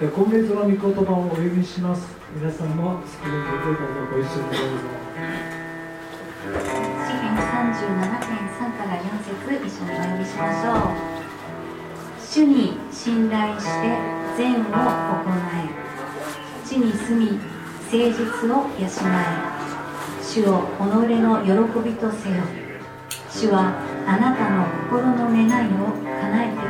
今月の御言葉をお読みします。皆さんもスクリーンでどうぞ。ご一緒にどうぞ詩篇37編3から4節一緒にお読みしましょう。主に信頼して善を行え。地に住み誠実を養え。主を己の喜びとせよ。主はあなたの心の願いを叶えて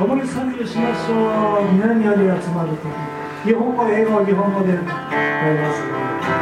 共に賛美しましょう。南より集まる時。日本語英語日本語で歌います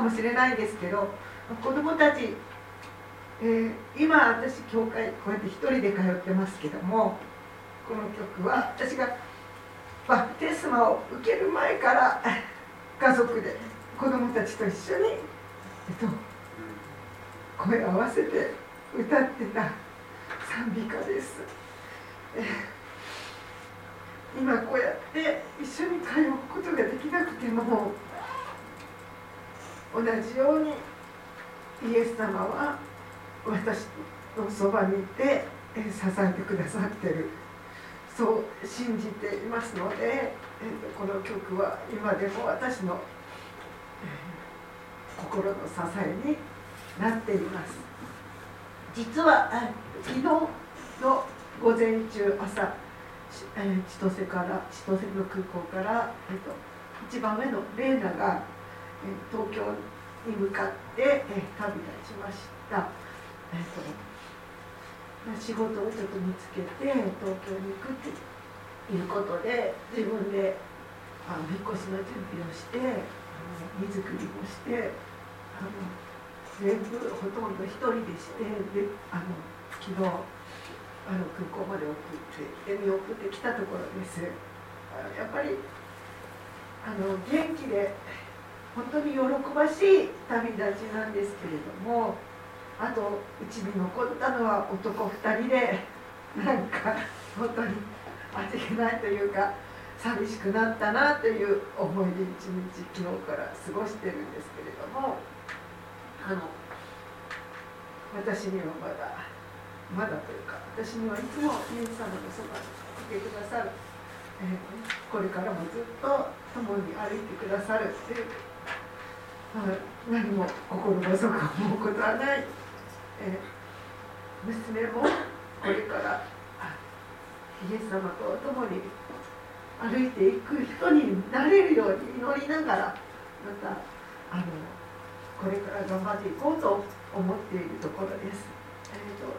かもしれないですけど子供たち、えー今私教会こうやって一人で通ってますけどもこの曲は私がバプテスマを受ける前から家族で子供たちと一緒に、えっと、声を合わせて歌ってた賛美歌です。えー今こうやって一緒に通うことができなくても同じようにイエス様は私のそばにいて支えてくださってる。そう信じていますので、この曲は今でも私の、心の支えになっています。実は昨日の午前中朝千歳から千歳の空港から、えっと一番上のレーナが、東京に向かって、え旅立ちました、えっと仕事をちょっと見つけて東京に行くっていうことで自分であの引っ越しの準備をしてあの荷造りもしてあの全部ほとんど一人でしてであの昨日あの空港まで送ってで見送ってきたところです。あやっぱりあの元気で本当に喜ばしい旅立ちなんですけれどもあとうちに残ったのは男2人でなんか本当に味気ないというか寂しくなったなという思いで一日昨日から過ごしてるんですけれどもあの私にはまだまだというか私にはいつもイエス様のそばにいてくださる、えーこれからもずっと共に歩いてくださるっていう、何も心細く思うことはない、えー娘もこれからイエス様と共に歩いていく人になれるように祈りながらまたあのこれから頑張っていこうと思っているところです。えーと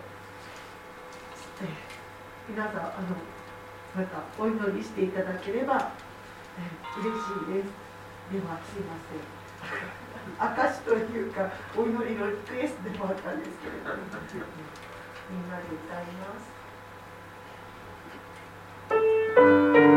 えー皆さんあのまたお祈りしていただければ、えー嬉しいです。ではすいません。証というかお祈りのリクエストでもあったんですけれども みんなで歌います。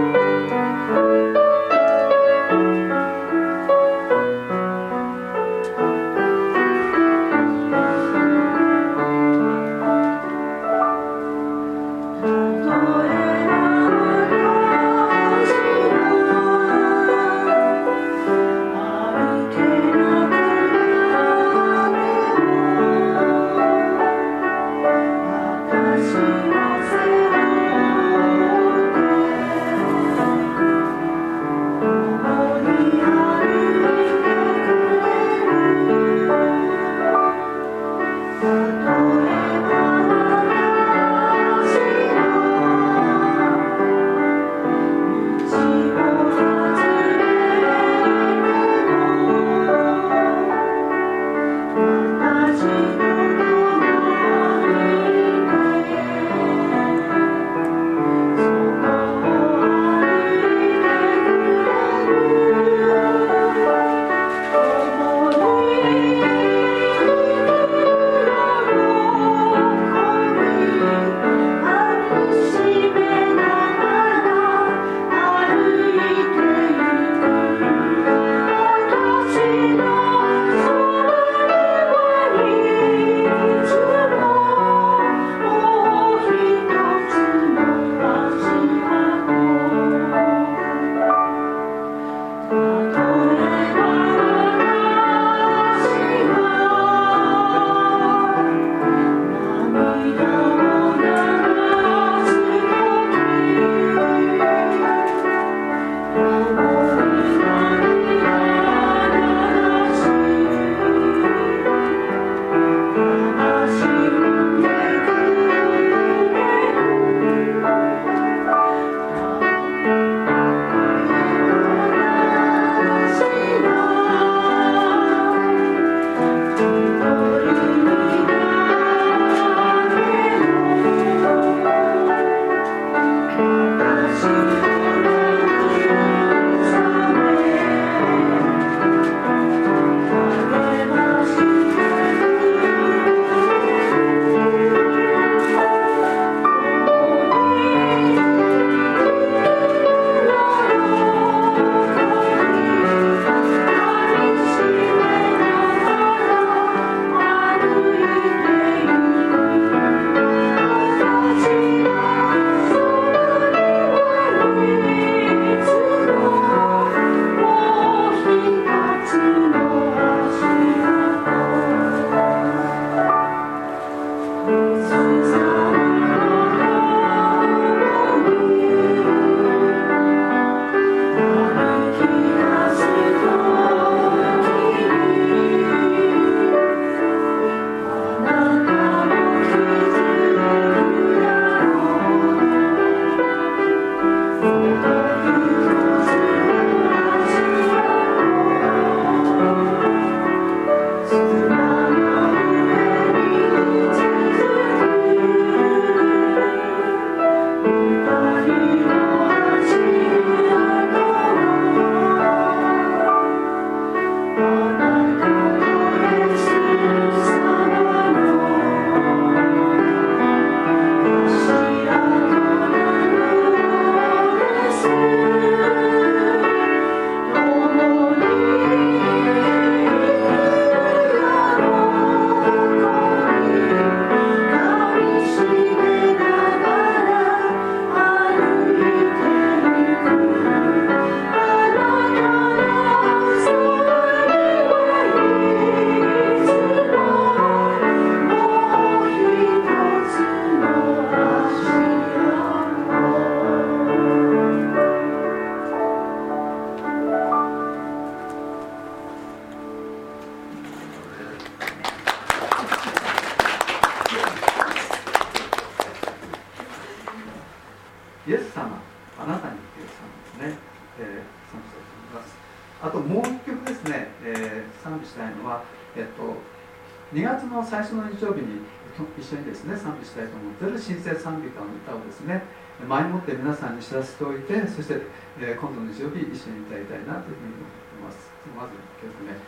したいと思っている新生賛美歌の歌をですね。前もって皆さんに知らせておいてそして、えー、今度の日曜日一緒に歌いたいなというふうに思っています。まず1曲目、ね、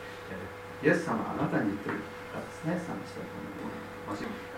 イエス様あなたに言ってる歌ですね。賛美したいと思います。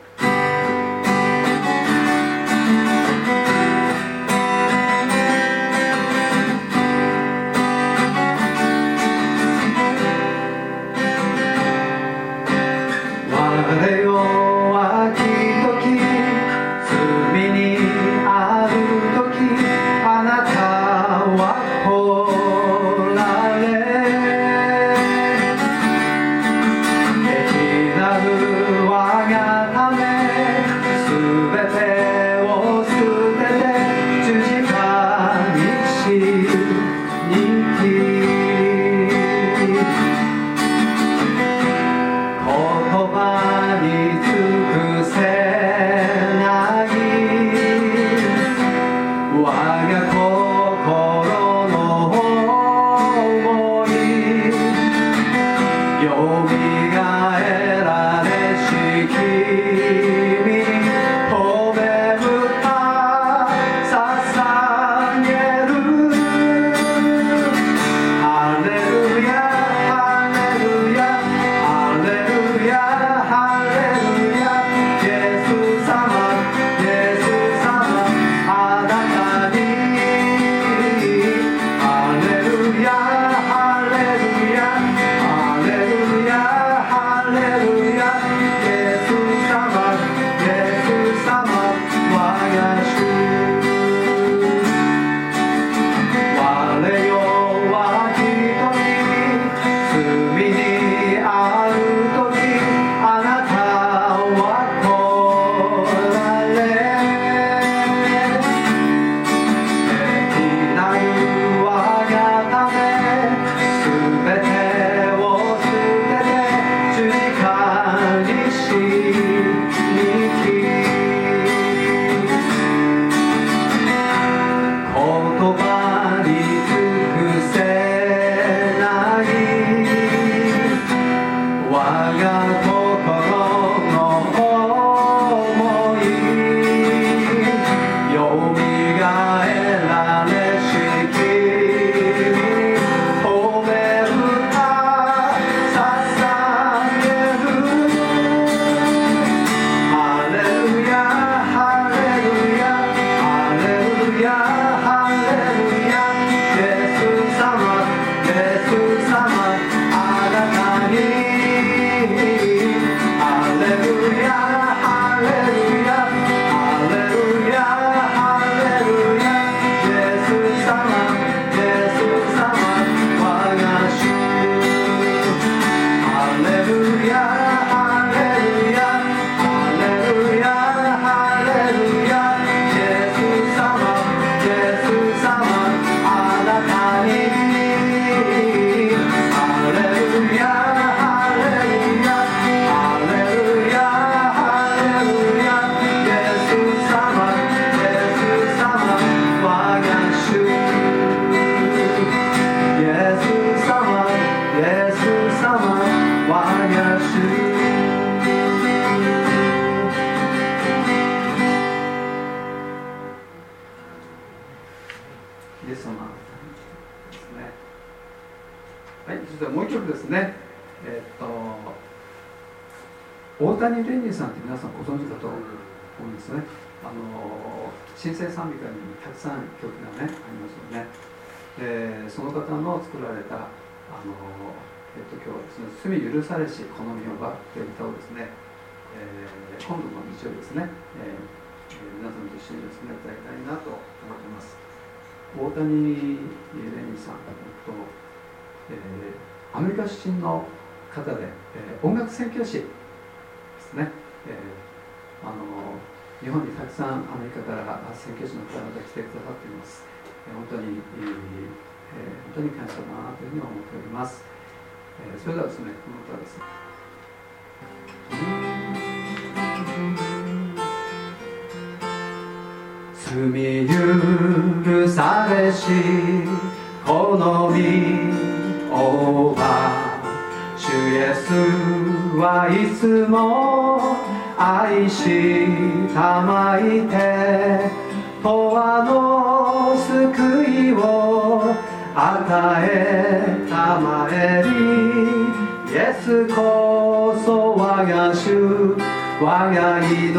新生賛美歌にたくさん曲がねありますよね。でその方の作られたあの、えっと、今日はですね「罪許されしこの身をば」という歌をですね、えー今度の日曜日ですね、えー皆さんと一緒にですね歌いたいなと思ってます。大谷レニーさんと、えーアメリカ出身の方で、えー音楽宣教師ですね、えーあの日本にたくさんアメリカから宣教師の方々来てくださっています、えー本当に、えー本当に感謝だなというふうに思っております、えーそれではですねこの歌です。罪罪許されしこの身をは主イエスはいつも愛したまいて永遠の救いを与えたまえりイエスこそ我が主我が命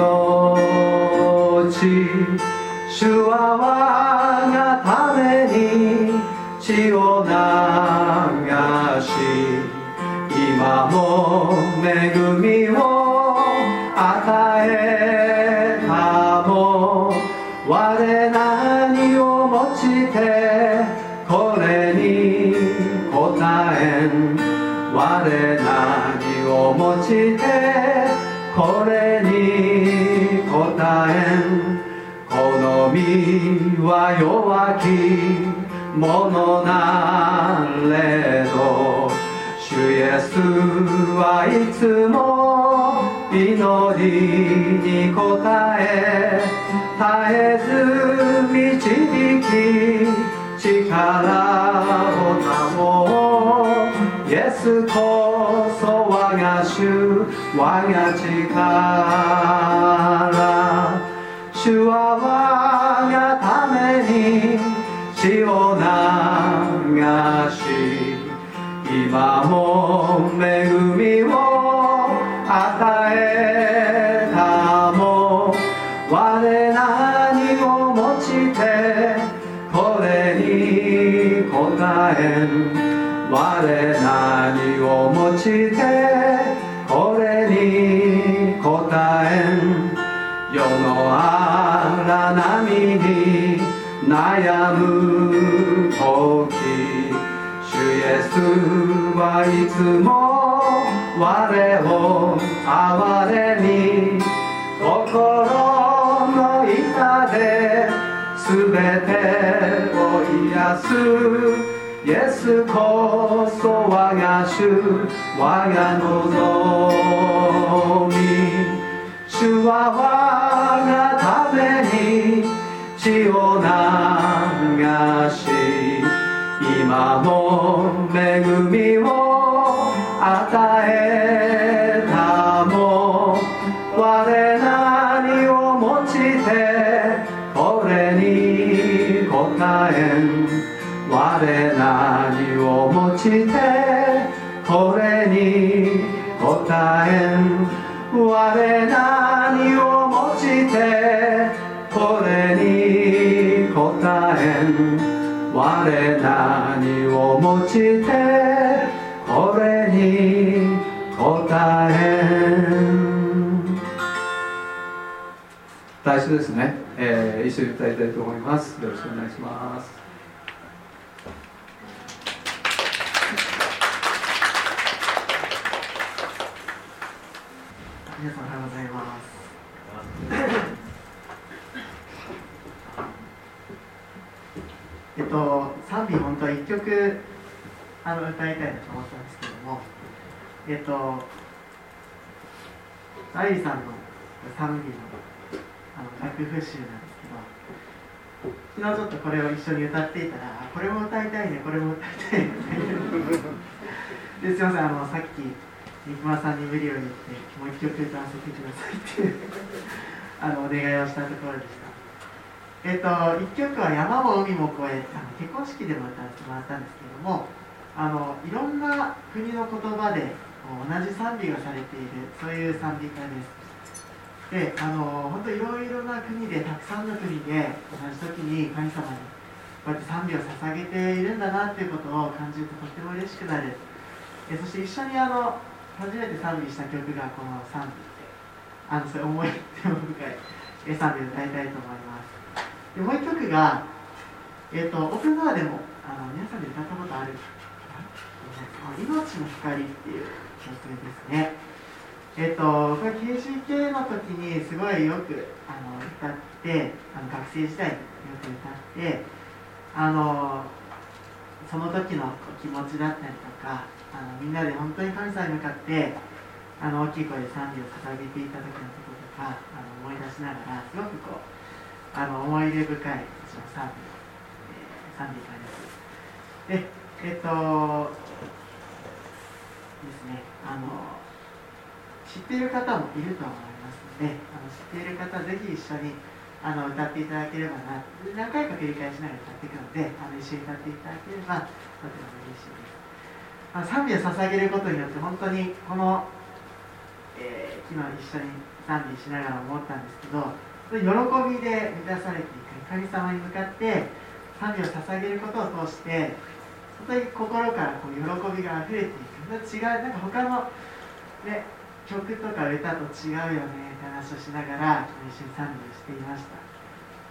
主は我がために血を流し今も恵みを与えたも。我何をもして答えん。我何をもしてこれに答えん。この身は弱きものなれど主イエスはいつも祈りに応え絶えず導き力を保うイエスこそ我が主我が力主は我がために血を流し今も恵みを与えたも我何をもしてこれに答えん我何をもしてこれに答えん世の荒波に悩む時主イエスはいつも我を憐れみ心の痛で全てを癒すイエスこそ我が主我が望み主は我がために血を流し今も恵みを与えしてこれに答えん。我何をもしてこれに答えん。我何をもしてこれに答えん。最初ですね、えー、一緒に歌いたいと思います。よろしくお願いします皆さんおはようございます。えっと、賛美本当は1曲あの歌いたいなと思ったんですけども、えっと、アイリさんの賛美のあの楽譜集なんですけど、昨日ちょっとこれを一緒に歌っていたら、これも歌いたいね、これも歌いたいねですいません、あのさっき三熊さんに無理を言ってもう一曲歌わせてくださいっていうあのお願いをしたところでした。えっ、と一曲は「山も海も越え」あの結婚式でも歌わせてもらったんですけどもあのいろんな国の言葉で同じ賛美がされているそういう賛美歌です。であの本当いろいろな国でたくさんの国で同じ時に神様にこうやって賛美を捧げているんだなっていうことを感じるととっても嬉しくなる。えそして一緒にあの初めて賛美した曲がこの賛美であのそれ思い出も深い賛美を歌いたいと思います。でもう一曲が、えー、とオープンドアでもあの皆さんで歌ったことある。命の光っていう曲ですね。えっ、とこれ KGK の時にすごいよくあの歌ってあの学生時代によく歌ってあのその時の気持ちだったりとかあのみんなで本当に神様に向かってあの大きい声で賛美を捧げていた時のこととかあの思い出しながらすごくこうあの思い出深いその賛美、えー賛美歌ですでえっとですねあの知っている方もいると思いますのであの知っている方ぜひ一緒にあの歌っていただければな何回か繰り返しながら歌っていくのであの一緒に歌っていただければとても嬉しいです、まあ、賛美を捧げることによって本当にこの、えー昨日一緒に賛美しながら思ったんですけど喜びで満たされていく神様に向かって賛美を捧げることを通して本当に心からこう喜びが溢れていく。また違うなんか他の、ね、曲とか歌と違うよねって話をしながら一緒に賛美をしていました。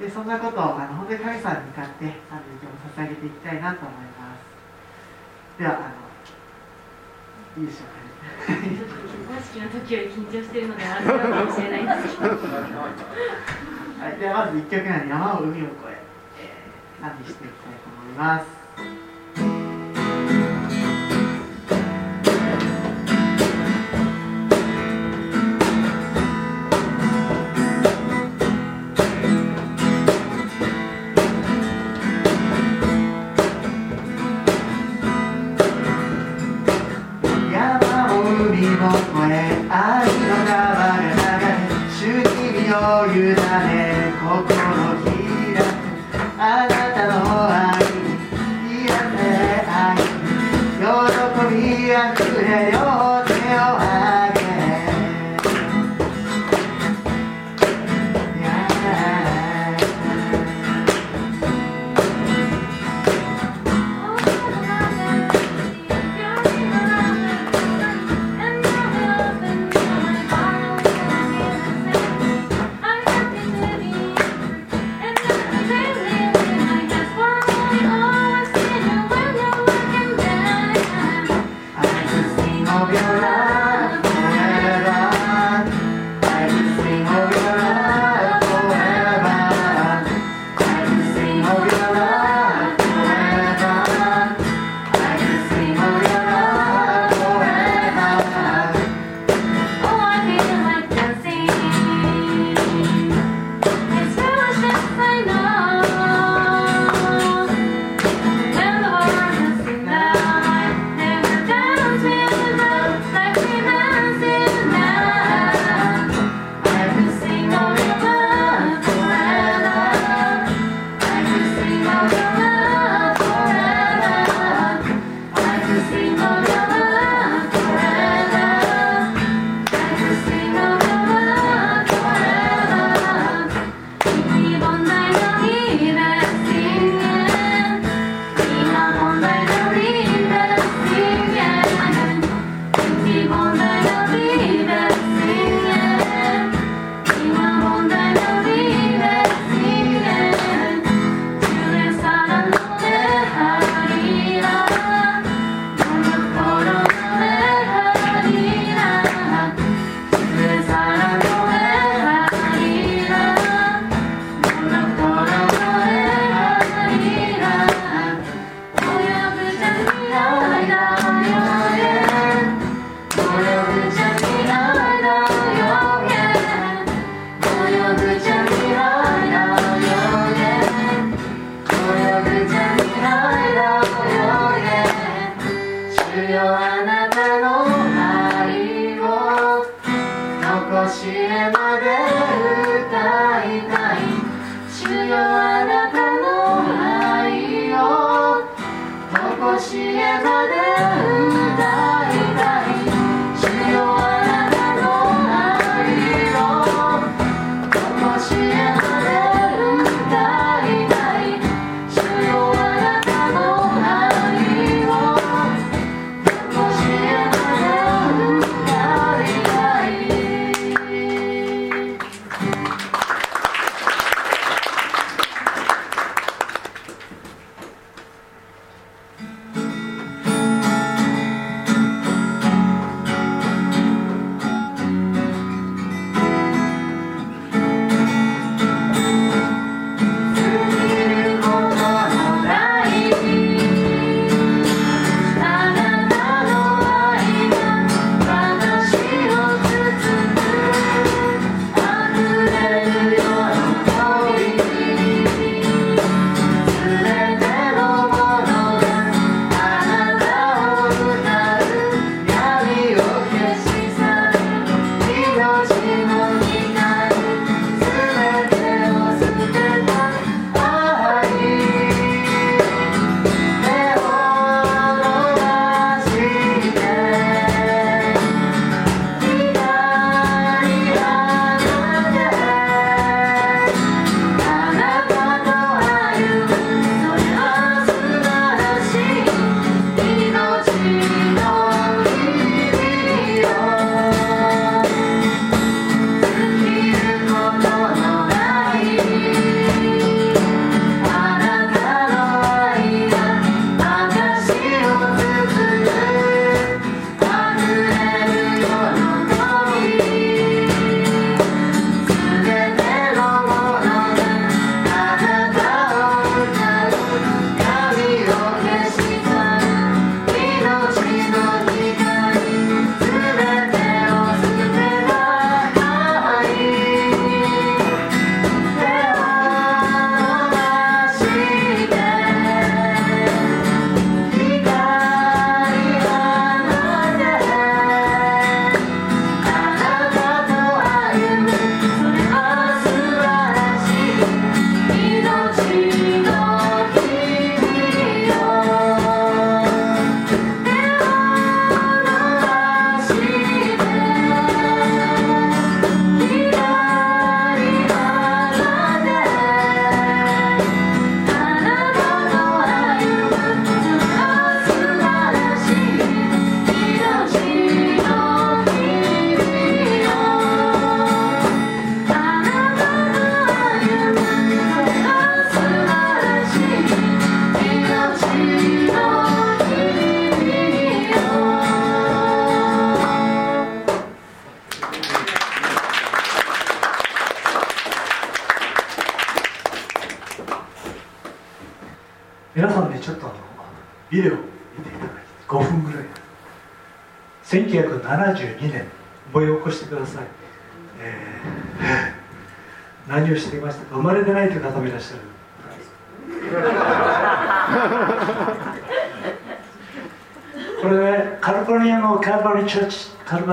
でそんなことをあの本当に神様に向かって賛美を捧げていきたいなと思います。ではあのいいでしょうか式の時より緊張してるのであるかもしれない。ですけどはい、ではまず1曲目は山を海を越ええー、何してい。きたい。と思い。ますね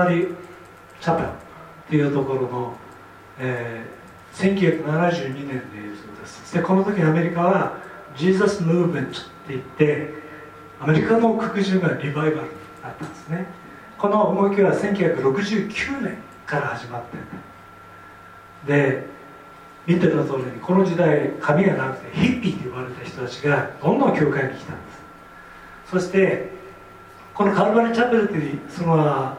リーチャペル。っていうところの、えー1972年でいうそうです。でこの時アメリカはジーザス・ムーブメントって言ってアメリカの黒人がリバイバルになったんですね。この動きは1969年から始まってで見てた通りにこの時代髪がなくてヒッピーと呼ばれた人たちがどんどん教会に来たんです。そしてこのカルバリチャペルっていうその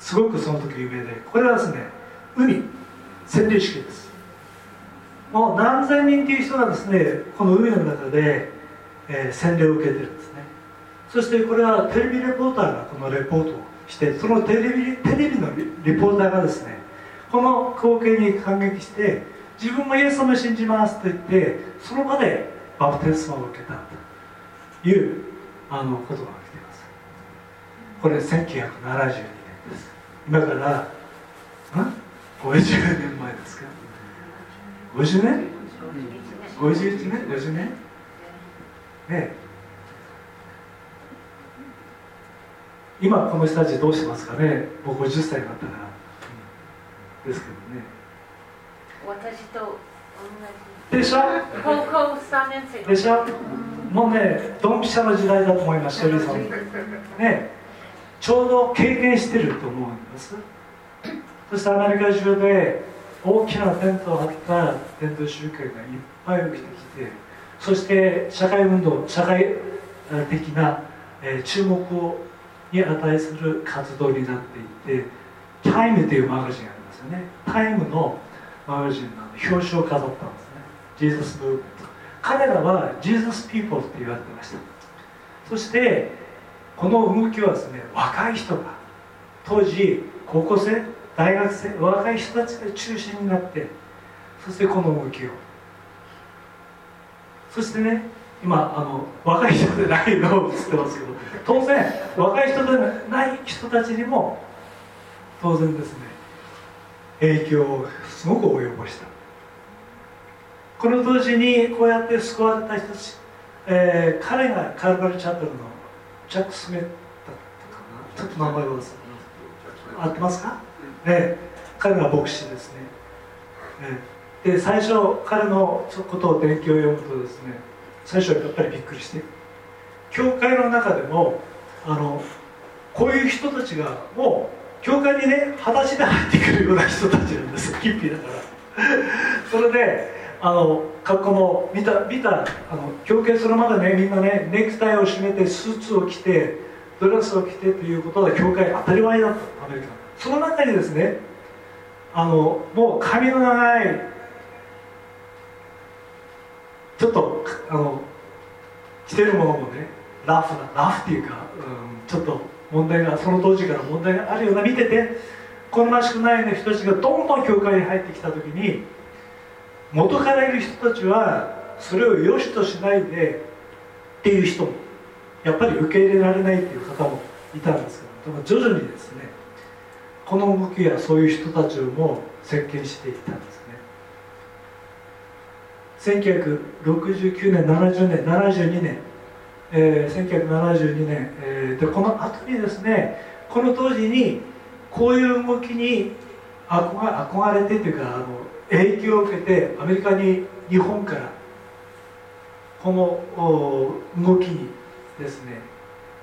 すごくその時有名でこれはですね海洗礼式です。もう何千人という人がですねこの海の中で、えー洗礼を受けてるんですね。そしてこれはテレビレポーターがこのレポートをしてそのテレビテレビのリポーターがですねこの光景に感激して自分もイエス様を信じますと言ってその場でバプテスマを受けたというあのことが起きています。これ1972年。です今からん50年前ですか？50年？51年？50年？ねえ。今この人たちどうしてますかね？もう50歳になったら、うんですけどね。私とでしょ？同じ高校3年生。でしょ？もうねドンピシャの時代だと思いますシェリーさん。ねちょうど経験してると思うんです。そしてアメリカ中で大きなテントを張った伝統集会がいっぱい起きてきてそして社会運動社会的な、えー注目をに値する活動になっていて「 Time というマガジンがありますよね。 Time のマガジンの表紙を飾ったんですね。 Jesus Movement。彼らは Jesus People って言われてました。そしてこの動きはですね若い人が当時高校生大学生若い人たちが中心になってそしてこの動きを。そしてね今あの若い人でないのを映ってますけど当然若い人でない人たちにも当然ですね影響をすごく及ぼした。この当時にこうやって救われた人たち、えー彼がカルバルチャペルのジャック・スミットだったかな。ちょっと名前を忘れ合ってますか、ええ。彼が牧師ですね、ええ。で最初彼のことを勉強を読むとですね最初はやっぱりびっくりして教会の中でもあのこういう人たちがもう教会にね裸足で入ってくるような人たちなんです。ヒッピーだから。それであの格好も見た見たあの教会それまでねみんなねネクタイを締めてスーツを着てドレスを着てということが教会当たり前だったアメリカ。その中にですねあのもう髪の長いちょっとあの着てるものもねラフなラフっていうか、うん、ちょっと問題がその当時から問題があるような見てて好ましくないような人たちがどんどん教会に入ってきた時に元からいる人たちはそれを良しとしないでっていう人もやっぱり受け入れられないっていう方もいたんですけども徐々にですねこの動きやそういう人たちをも席巻していったんですね。1969年70年72年、えー1972年、えーでこの後にですねこの当時にこういう動きに憧れてというかあの影響を受けてアメリカに日本からこの動きにですね、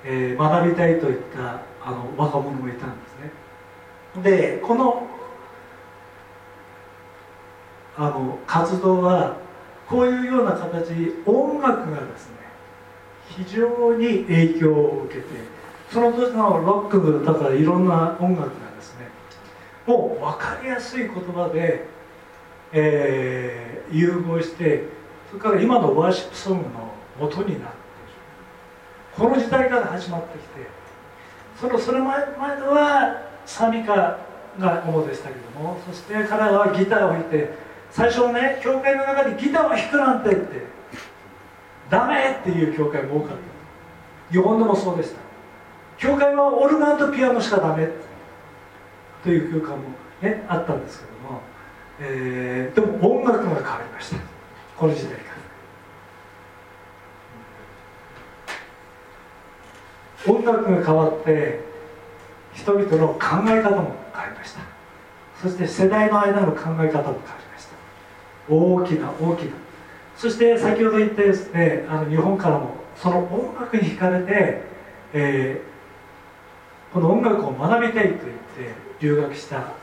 えー学びたいといったあの若者もいたんですね。でこのあの活動はこういうような形音楽がですね非常に影響を受けてその時のロックだかいろんな音楽がですねもう分かりやすい言葉で、えー融合してそれから今のワーシップソングの元になってるこの時代から始まってきてそのそれ前前ではサミカが主でしたけどもそして彼らはギターを弾いて最初ね教会の中でギターを弾くなんてってダメっていう教会も多かった。日本でもそうでした。教会はオルガンとピアノしかダメという教会も、ね、あったんですけども、えー、でも音楽が変わりました。この時代から。音楽が変わって人々の考え方も変わりました。そして世代の間の考え方も変わりました。大きな大きな。そして先ほど言ったですねあの日本からもその音楽に惹かれて、えー、この音楽を学びたいと言って留学した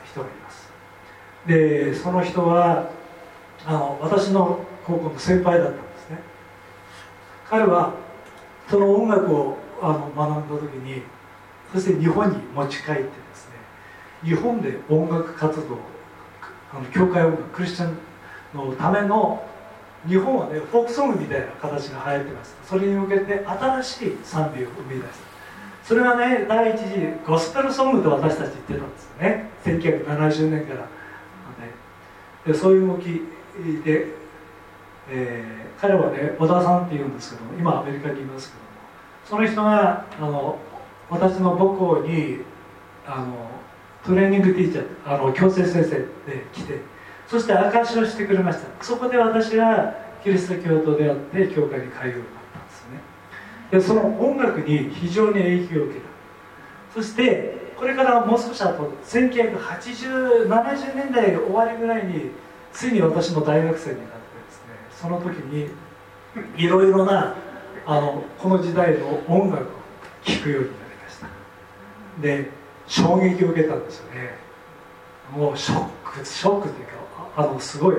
でその人はあの私の高校の先輩だったんですね。彼はその音楽をあの学んだ時にそして日本に持ち帰ってですね日本で音楽活動あの教会音楽クリスチャンのための日本はねフォークソングみたいな形が流行ってます。それに向けて新しい賛美を生み出したそれはね第一次ゴスペルソングと私たち言ってたんですよね。1970年から、でそういう動きで、えー、彼はね小田さんっていうんですけど今アメリカにいますけどもその人があの私の母校にあのトレーニングティーチャーあの強制先生で来てそして証しをしてくれました。そこで私はキリスト教徒であって教会に通うようになったんですね。でその音楽に非常に影響を受けた。そしてこれからもう少し後198070年代終わりぐらいについに私も大学生になってですねその時に いろいろなあのこの時代の音楽を聴くようになりました。で衝撃を受けたんですよね。もうショックショックというかあのすごい。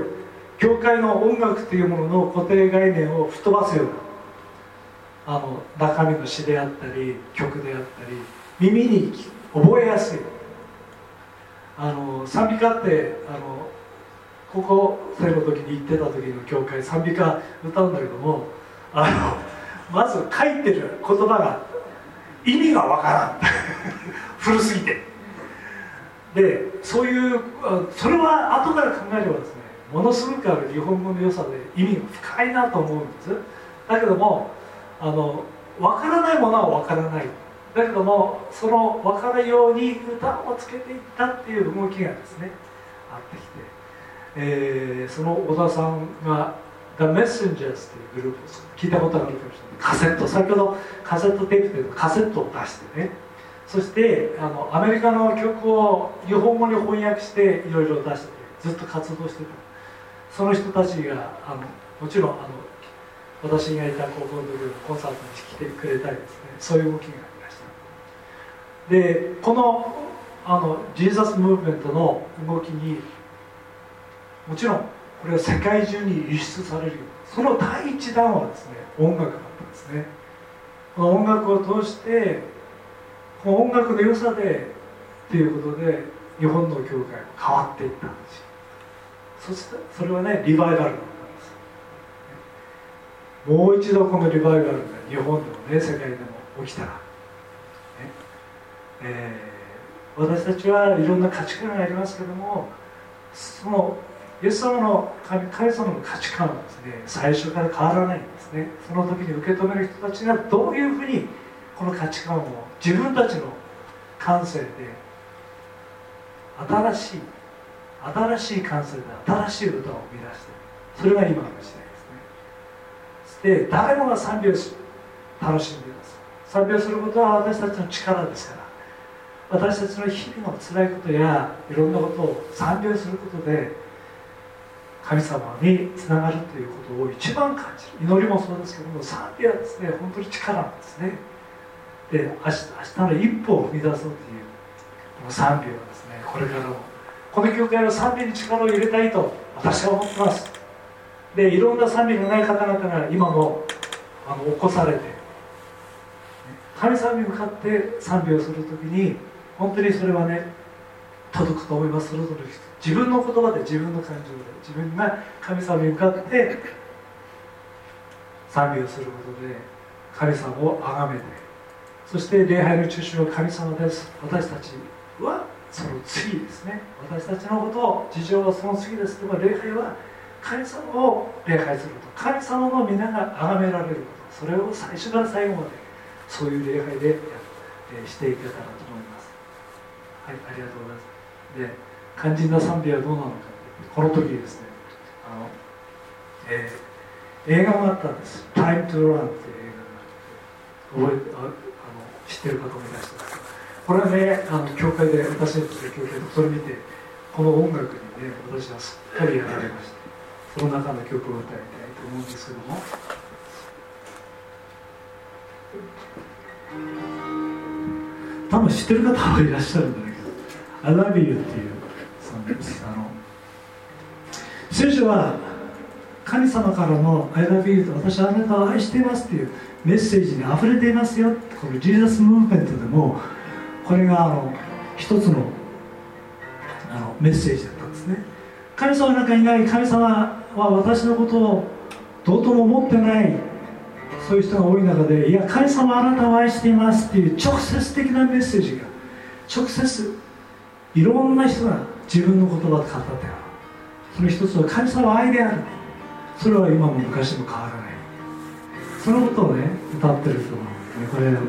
教会の音楽というものの固定概念を吹っ飛ばすようなあの中身の詩であったり曲であったり耳に聞く。覚えやすい。あの賛美歌ってあの高校生の時に行ってた時の教会賛美歌歌うんだけどもあのまず書いてる言葉が意味がわからん。古すぎて。でそういうそれは後から考えればですねものすごくある日本語の良さで意味が深いなと思うんです。だけどもあの分からないものは分からない。だけどもその分かるように歌をつけていったっていう動きがですねあってきて、えー、その小田さんが The Messengers っていうグループを聞いたことがあるかもしれない。カセット。先ほどカセットテープというカセットを出してね。そしてあのアメリカの曲を日本語に翻訳していろいろ出してずっと活動してた。その人たちがあのもちろんあの私がいた高校の時のコンサートに来てくれたりですね。そういう動きがあでこのあのジーザスムーブメントの動きにもちろんこれは世界中に輸出されるその第一弾はですね音楽だったんですね。この音楽を通してこの音楽の良さでっていうことで日本の教会も変わっていったんですそしてそれはねリバイバルだったんです。もう一度このリバイバルが日本でもね世界でも起きたら、えー、私たちはいろんな価値観がありますけどもそのイエス様の神神様の価値観はですね最初から変わらないんですね。その時に受け止める人たちがどういうふうにこの価値観を自分たちの感性で新しい新しい感性で新しい歌を生み出してそれが今の時代ですね。で誰もが賛美を楽しんでいます。賛美をすることは私たちの力ですから。私たちの日々の辛いことやいろんなことを賛美をすることで神様につながるということを一番感じる。祈りもそうですけども賛美はですね本当に力なんですね。で明日明日の一歩を踏み出そうというこの賛美をですねこれからもこの教会の賛美に力を入れたいと私は思ってます。でいろんな賛美がない方々が今もあの起こされて神様に向かって賛美をするときに本当にそれはね届くと思います。それぞれ自分の言葉で自分の感情で自分が神様に向かって賛美をすることで神様を崇めてそして礼拝の中心は神様です。私たちはその次ですね。私たちのことを事情はその次です。でも礼拝は神様を礼拝すること。神様の皆が崇められること。それを最初から最後までそういう礼拝でしていけたらと思います。はいありがとうございます。で肝心な賛美はどうなのかこの時ですね。あの、えー映画があったんです「Time to Run」っていう映画があって覚えああの知ってる方もいらっしゃる。これはねあの教会で私たちの教会でそれ見てこの音楽にね私はすっかりやられましてその中の曲を歌いたいと思うんですけども。多分知ってる方はいらっしゃるんだ「I love you」っていうそのですあの聖書は神様からの「I love you」と「私はあなたを愛しています」っていうメッセージにあふれていますよこのジーザスムーブメントでもこれがあの一つのあのメッセージだったんですね。神様の中にいない神様は私のことをどうとも思ってないそういう人が多い中でいや神様あなたを愛していますっていう直接的なメッセージが直接いろんな人が自分の言葉で語ってある。その一つは神様は愛である。それは今も昔も変わらない。そのことをね歌ってると思うんですねこれあの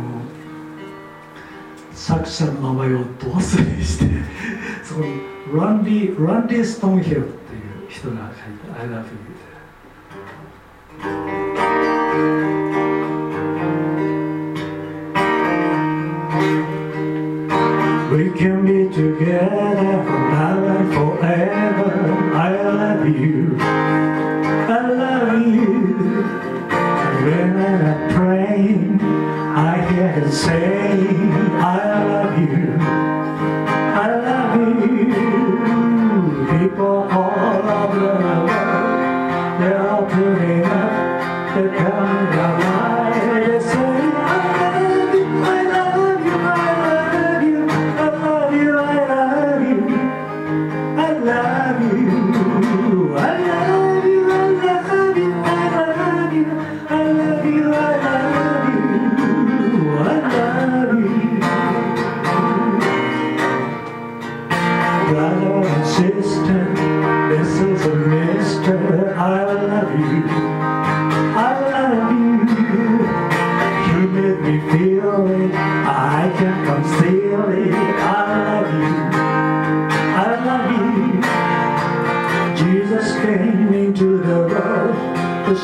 作者の名前をど忘れしてそこにランディランディ・ストーンヒルっていう人が書いた「I love you」We can be together now and forever. I love you. I love you. When I'm praying, I hear him say,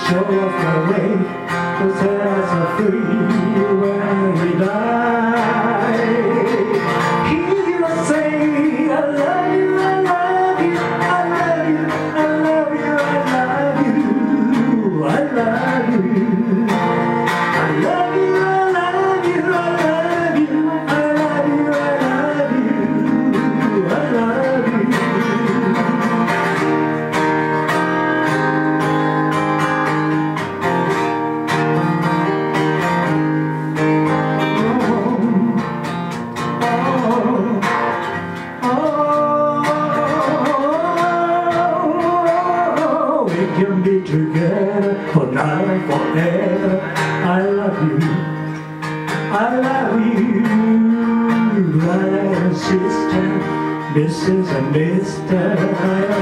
Show me off my way, cause as I free when we die. Hear you say I love Mrs. and Mister.